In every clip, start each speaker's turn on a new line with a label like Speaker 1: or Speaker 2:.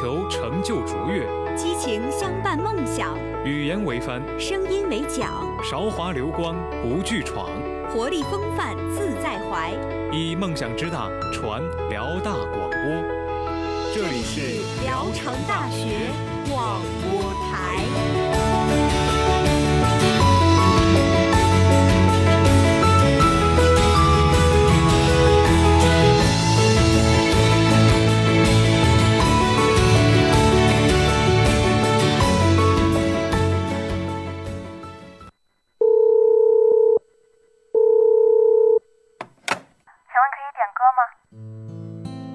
Speaker 1: 球成就卓越，
Speaker 2: 激情相伴梦想，
Speaker 1: 语言为帆，
Speaker 2: 声音为桨，
Speaker 1: 韶华流光不惧闯，
Speaker 2: 活力风范自在怀，
Speaker 1: 以梦想之大传辽大广播。这里是
Speaker 2: 聊城大学广播台。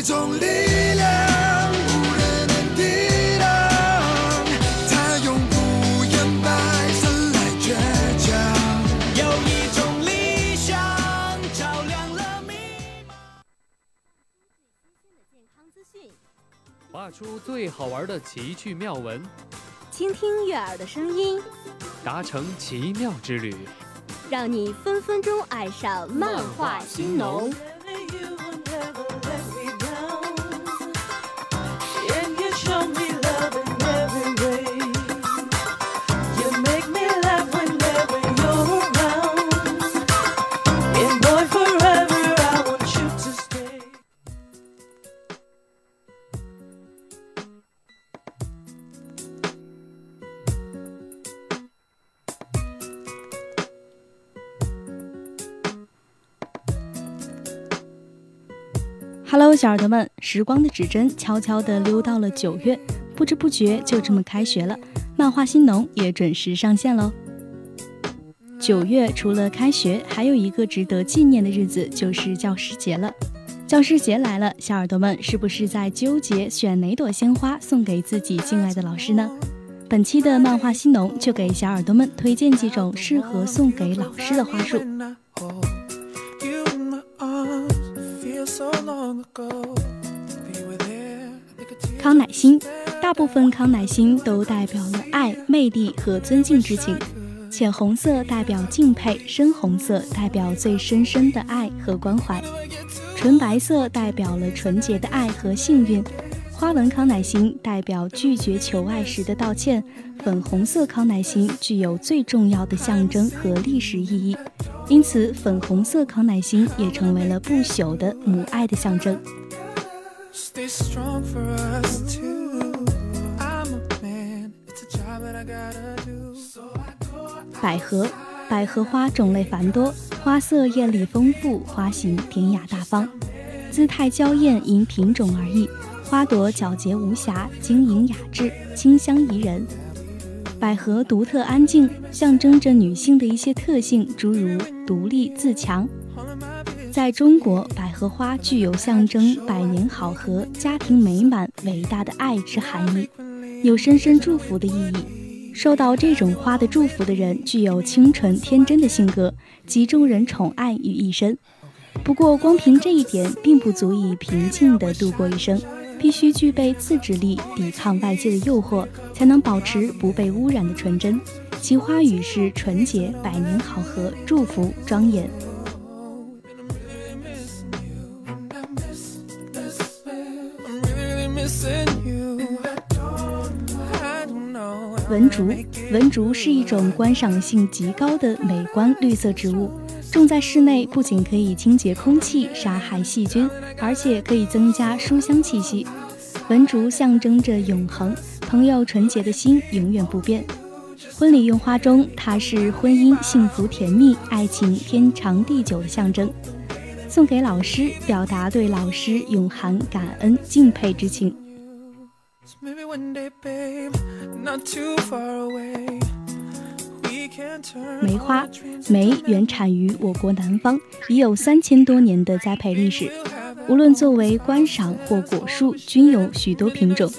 Speaker 3: 一种力量，无人能抵挡，它永不言败，生来倔强。有一种理想，照亮了迷
Speaker 4: 画出最好玩的奇趣妙文，
Speaker 2: 倾听悦耳的声音，
Speaker 4: 达成奇妙之旅。
Speaker 2: 让你分分钟爱上漫画新农。
Speaker 5: 小耳朵们，时光的指针悄悄地溜到了九月，不知不觉就这么开学了，漫画新农也准时上线喽。九月除了开学，还有一个值得纪念的日子，就是教师节了。教师节来了，小耳朵们是不是在纠结选哪朵鲜花送给自己敬爱的老师呢？本期的漫画新农就给小耳朵们推荐几种适合送给老师的花束。康乃馨，大部分康乃馨都代表了爱、魅力和尊敬之情。浅红色代表敬佩，深红色代表最深深的爱和关怀，纯白色代表了纯洁的爱和幸运。花纹康乃馨代表拒绝求爱时的道歉，粉红色康乃馨具有最重要的象征和历史意义，因此粉红色康乃馨也成为了不朽的母爱的象征。百合，百合花种类繁多，花色艳丽丰富，花型典雅大方，姿态娇艳，因品种而异。花朵皎洁无瑕，晶莹雅致，清香宜人。百合独特安静，象征着女性的一些特性，诸如独立自强。在中国，百合花具有象征百年好合、家庭美满、伟大的爱之含义，有深深祝福的意义。受到这种花的祝福的人，具有清纯天真的性格，集众人宠爱于一身。不过，光凭这一点并不足以平静地度过一生，必须具备自制力，抵抗外界的诱惑，才能保持不被污染的纯真。其花语是纯洁、百年好合、祝福、庄严。文竹，文竹是一种观赏性极高的美观绿色植物，种在室内不仅可以清洁空气、杀害细菌，而且可以增加书香气息。文竹象征着永恒，朋友纯洁的心永远不变。婚礼用花中，它是婚姻幸福甜蜜、爱情天长地久的象征。送给老师，表达对老师永含感恩敬佩之情。
Speaker 3: Maybe one day, babe, not too far away.
Speaker 5: 梅花梅原产于我国南方，已有三千多年的栽培历史。无论作为观赏或果树，均有许多品种。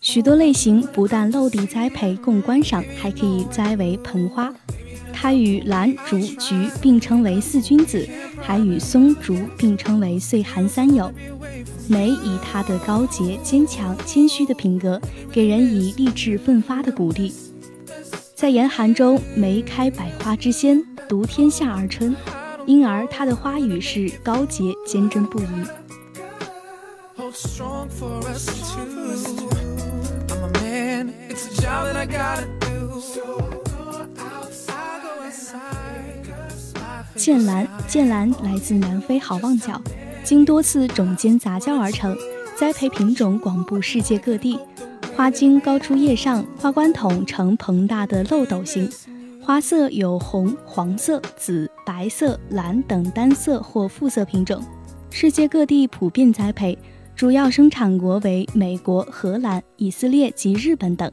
Speaker 5: 许多类型不但落地栽培供观赏，还可以栽为盆花。它与兰、竹、菊并称为四君子，还与松、竹并称为岁寒三友。梅以它的高洁、坚强、谦虚的品格，给人以励志奋发的鼓励。在严寒中，梅开百花之先，独天下而春，因而它的花语是高洁、坚贞不移。剑兰，剑兰来自南非好望角，经多次种间杂交而成，栽培品种广布世界各地。花茎高出叶上，花冠筒呈膨大的漏斗形，花色有红、黄色、紫、白色、蓝等单色或复色品种，世界各地普遍栽培，主要生产国为美国、荷兰、以色列及日本等。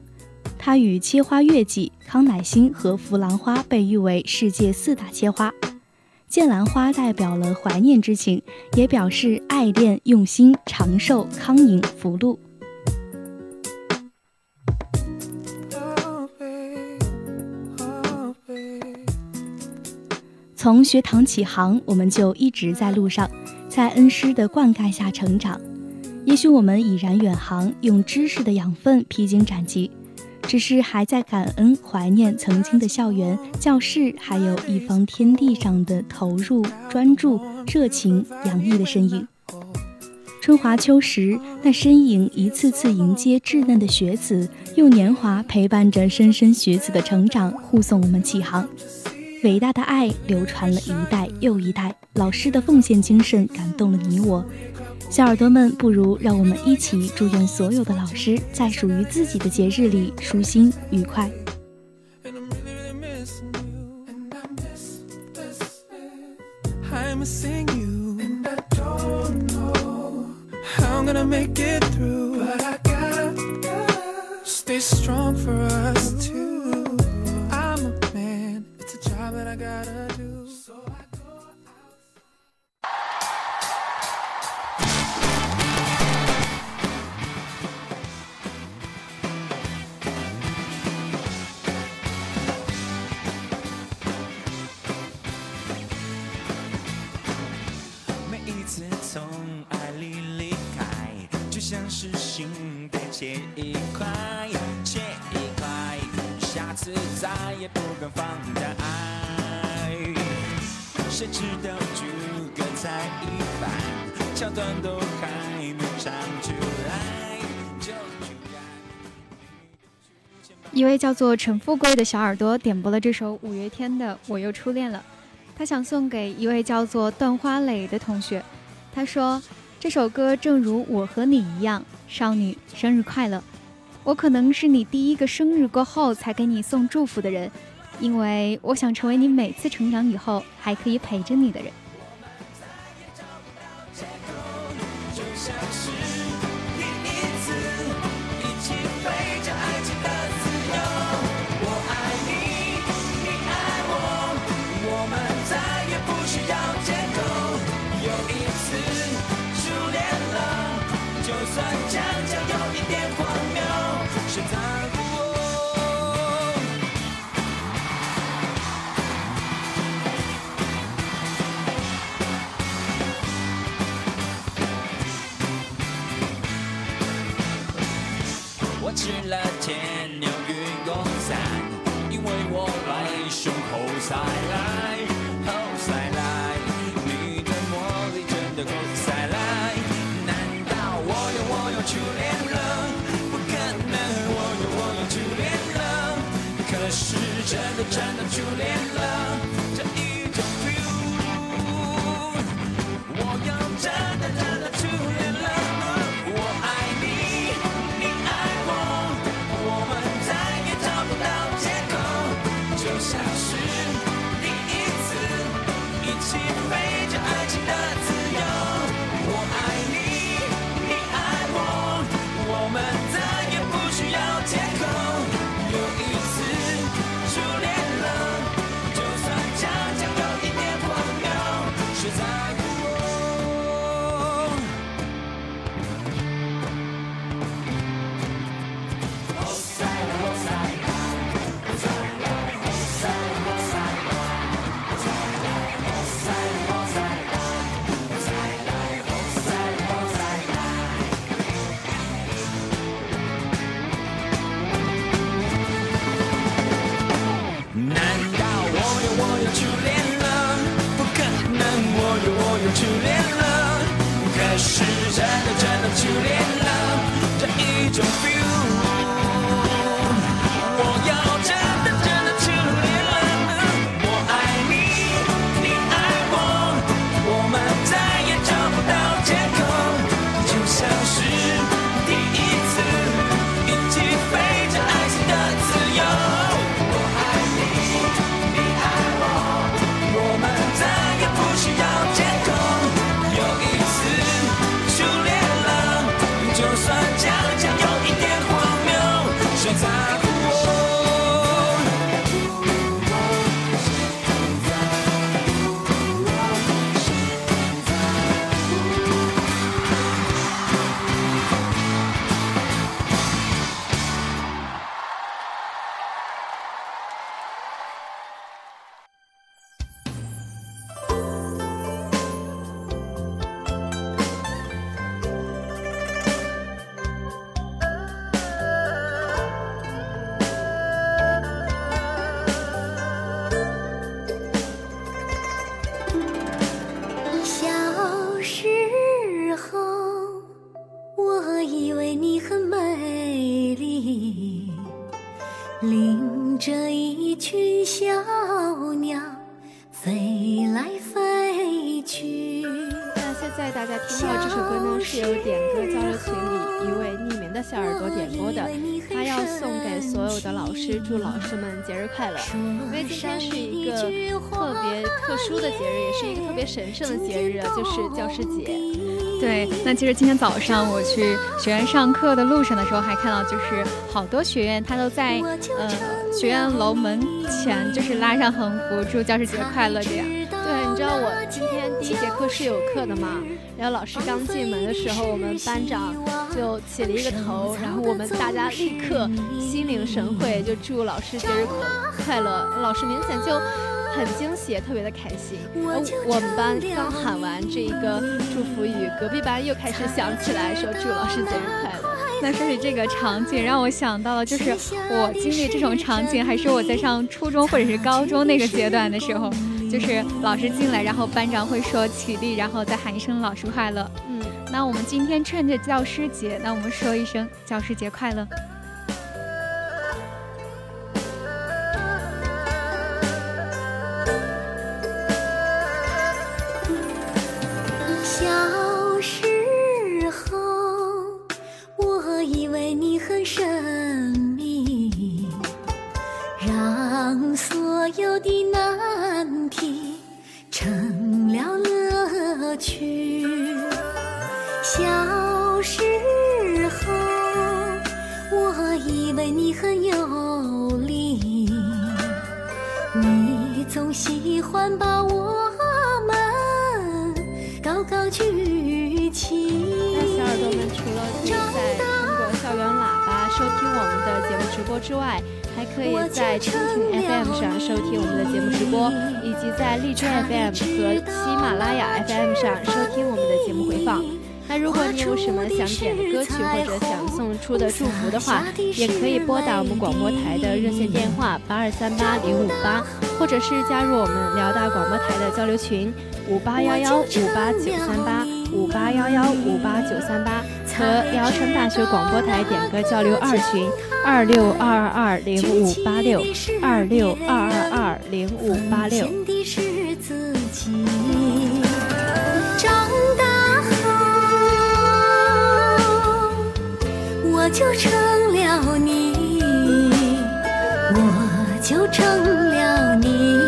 Speaker 5: 它与切花月季、康乃馨和弗兰花被誉为世界四大切花。剑兰花代表了怀念之情，也表示爱恋、用心、长寿、康宁、福禄。从学堂起航，我们就一直在路上，在恩师的灌溉下成长。也许我们已然远航，用知识的养分披荆斩棘，只是还在感恩、怀念曾经的校园、教室，还有一方天地上的投入、专注、热情、洋溢的身影。春华秋实，那身影一次次迎接稚嫩的学子，用年华陪伴着莘莘学子的成长，护送我们起航。伟大的爱流传了一代又一代，老师的奉献精神感动了你我。小耳朵们，不如让我们一起祝愿所有的老师在属于自己的节日里舒心愉快。I gotta do，so I go out。
Speaker 6: 每一次从爱里离开，就像是心被切一块，切一块，下次再也不敢放胆爱。谁知道，就刚才一半，桥段都还没唱出来，就
Speaker 7: 一
Speaker 6: 位叫做陈富贵的小耳朵点播了这首五月天的《我又初恋了》，他想送给一位叫做段花蕾的同学。他说：“这首歌正如我和你一样，少女生日快乐！我可能是你第一个生日过后才给你送祝福的人，因为我想成为你每次成长以后还可以陪着你的人。”
Speaker 8: 以为你很美丽，领
Speaker 9: 着一群小鸟飞来飞去。
Speaker 10: 那现在大家听到这首歌呢，是由点歌交流群里一位匿名的小耳朵点播的，他要送给所有的老师，祝老师们节日快乐。因为今天是一个特别特殊的节日，也是一个特别神圣的节日，就是教师节。
Speaker 7: 对，那其实今天早上我去学院上课的路上的时候，还看到就是好多学院他都在呃学院楼门前就是拉上横幅，祝教师节快乐这样。
Speaker 10: 对，你知道我今天第一节课是有课的嘛？然后老师刚进门的时候，我们班长就起了一个头，然后我们大家立刻心领神会，就祝老师节日快乐。老师明显就。很惊喜，也特别的开心。我们班刚喊完这一个祝福语，隔壁班又开始响起来，说祝老师节日快乐。
Speaker 7: 那说起这个场景，让我想到了，就是我经历这种场景，还是我在上初中或者是高中那个阶段的时候，就是老师进来，然后班长会说起立，然后再喊一声老师快乐。嗯，那我们今天趁着教师节，那我们说一声教师节快乐。
Speaker 10: 之外，还可以在蜻蜓 FM 上收听我们的节目直播，以及在荔枝 FM 和喜马拉雅 FM 上收听我们的节目回放。那如果你有什么想点的歌曲或者想送出的祝福的话，也可以拨打我们广播台的热线电话八二三八零五八，或者是加入我们辽大广播台的交流群五八幺幺五八九三八五八幺幺五八九三八。和聊城大学广播台点歌交流二群二六二二二零五八六二六二二二零五八六。
Speaker 9: 长大后，我就成了你，我就成了你。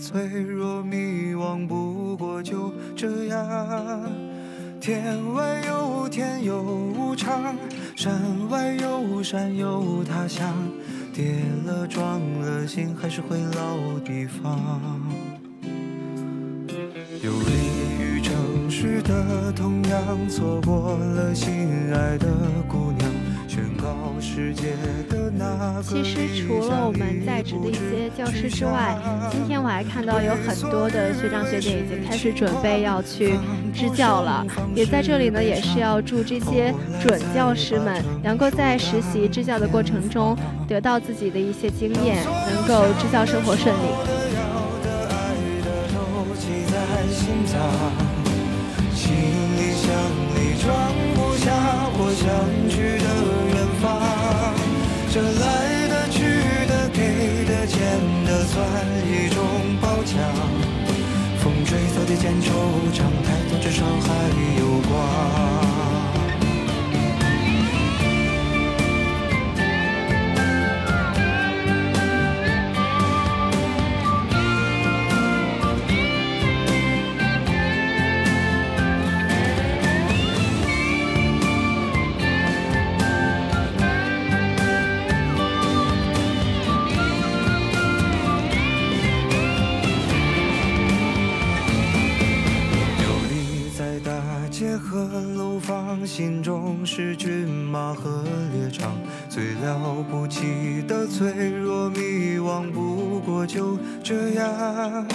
Speaker 9: 脆弱迷惘，不过就这样
Speaker 3: 天外有天有无常，山外有山有他乡，跌了撞了心还是回老地方。游离于城市的同样，错过了心爱的姑娘。
Speaker 10: 宣告世界的其实除了我们在职的一些教师之外，今天我还看到有很多的学长学姐已经开始准备要去支教了。也在这里呢，也是要祝这些准教师们能够在实习支教的过程中得到自己的一些经验，能够支教生活顺利。
Speaker 3: 想你装不下我想去的。风吹草低见惆怅，抬头至少还有光。楼房，心中是骏马和猎场，最了不起的脆弱迷惘，不过就这样。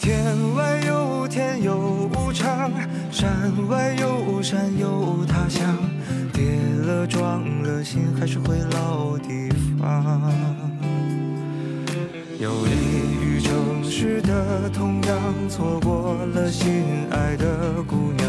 Speaker 3: 天外有天有无常，山外有山有他乡，跌了撞了，心还是回老地方。游离于城市的同样，错过了心爱的姑娘，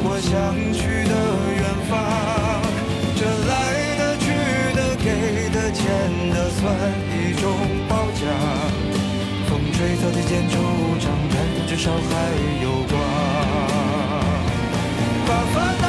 Speaker 3: 算一种褒奖。风吹草低见惆怅，抬头至少还有光。把烦恼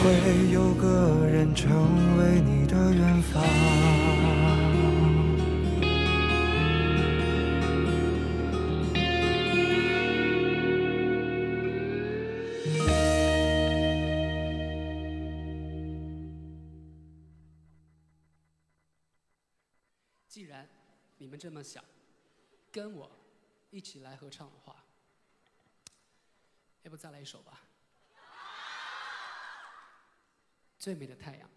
Speaker 3: 会有个人成为你的远方。
Speaker 11: 既然你们这么想，跟我一起来合唱的话，要不再来一首吧？最美的太阳。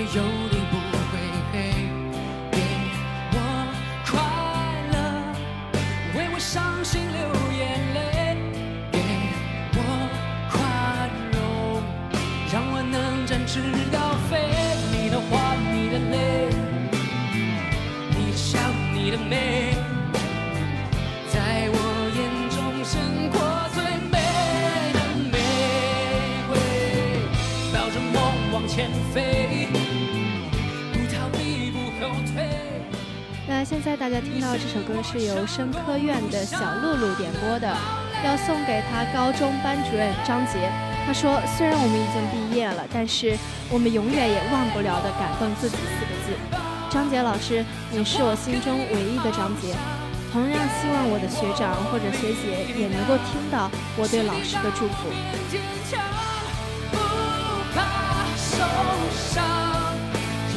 Speaker 11: 有你不会黑。给我快乐，为我伤心流眼泪。给我宽容，让我能展翅
Speaker 10: 现在大家听到这首歌是由生科院的小露露点播的，要送给他高中班主任张杰。他说：“虽然我们已经毕业了，但是我们永远也忘不了的感动自己四个字。”张杰老师，你是我心中唯一的张杰。同样希望我的学长或者学姐也能够听到我对老师的祝福。
Speaker 11: 坚强，不怕受伤，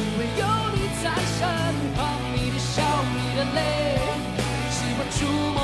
Speaker 11: 因为有你在身旁。你的笑，你的泪，是我逐梦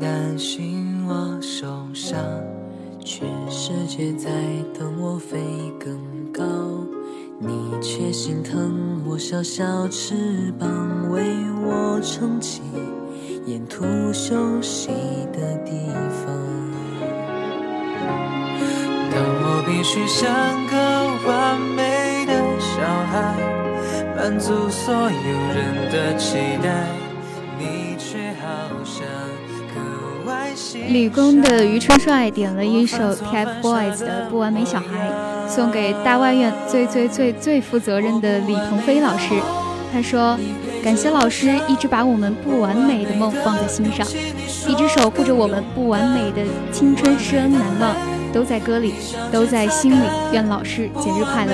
Speaker 12: 担心我受伤，全世界在等我飞更高，你却心疼我小小翅膀，为我撑起沿途休息的地方。当我必须像个完美的小孩，满足所有人的期待，
Speaker 7: 理工的于春帅点了一首 TFBOYS 的《不完美小孩》，送给大外院最最最最负责任的李鹏飞老师。他说：“感谢老师一直把我们不完美的梦放在心上，一直守护着我们不完美的青春施恩难忘，都在歌里，都在心里。愿老师节日快乐。”，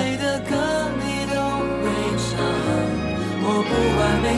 Speaker 12: 我不完美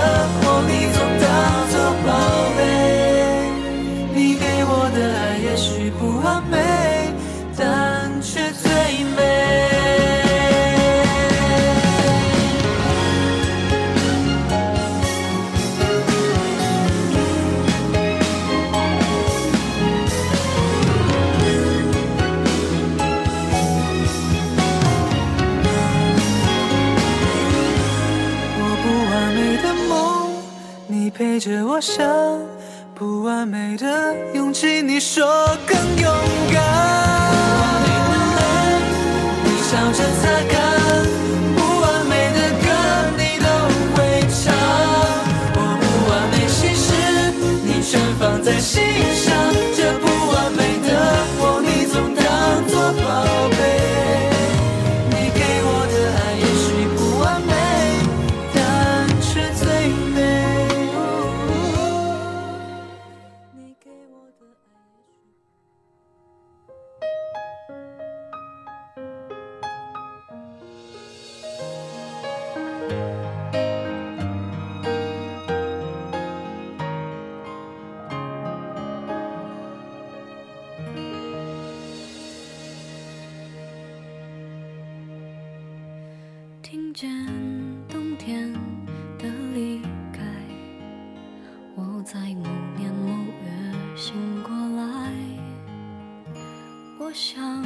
Speaker 12: 陪着我想不完美的勇气，你说更勇敢。不完美的泪，你笑着擦干；不完美的歌，你都会唱。我不完美，心事你全放在心上。这
Speaker 13: 听见冬天的离开，我在某年某月醒过来。我想，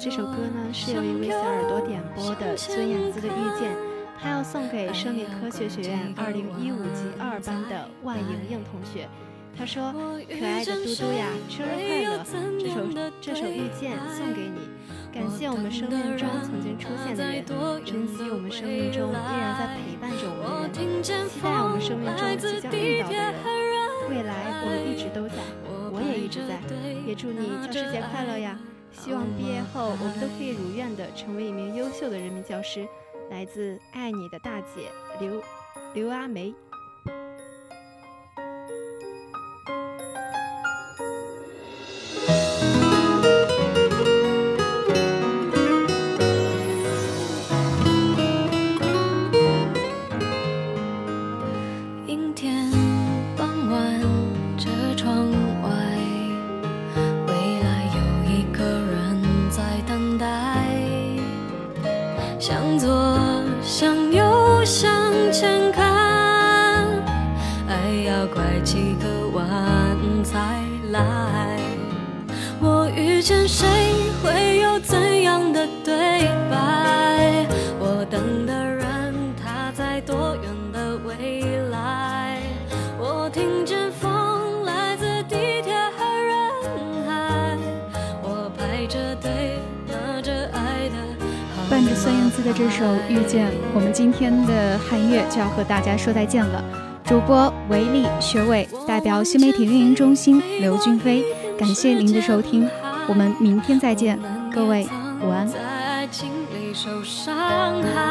Speaker 10: 的这首歌呢，是由一位小耳朵点播的孙燕姿的《遇见》，她要送给生理科学学院二零一五级二班的万莹莹同学。她说：“可爱的嘟嘟呀，生日快乐！这首这首《遇见》送给你，感谢我们生命中曾经出现的人，珍惜我们生命中依然在陪伴着我们的人，期待我们生命中即将遇到的人。未来我们一直都在，我也一直在，也祝你教师节快乐呀！希望毕业后我们都可以如愿的成为一名优秀的人民教师。”来自爱你的大姐刘刘阿梅。
Speaker 13: 多远的未来？我听见风来自地铁和人海，我排着队拿着爱的
Speaker 6: 伴着孙燕姿的这首《遇见》，我们今天的汉乐就要和大家说再见了。主播维力、学伟，代表新媒体运营中心刘俊飞，感谢您的收听，我们明天再见，各位午安。
Speaker 13: 在爱情里受伤害。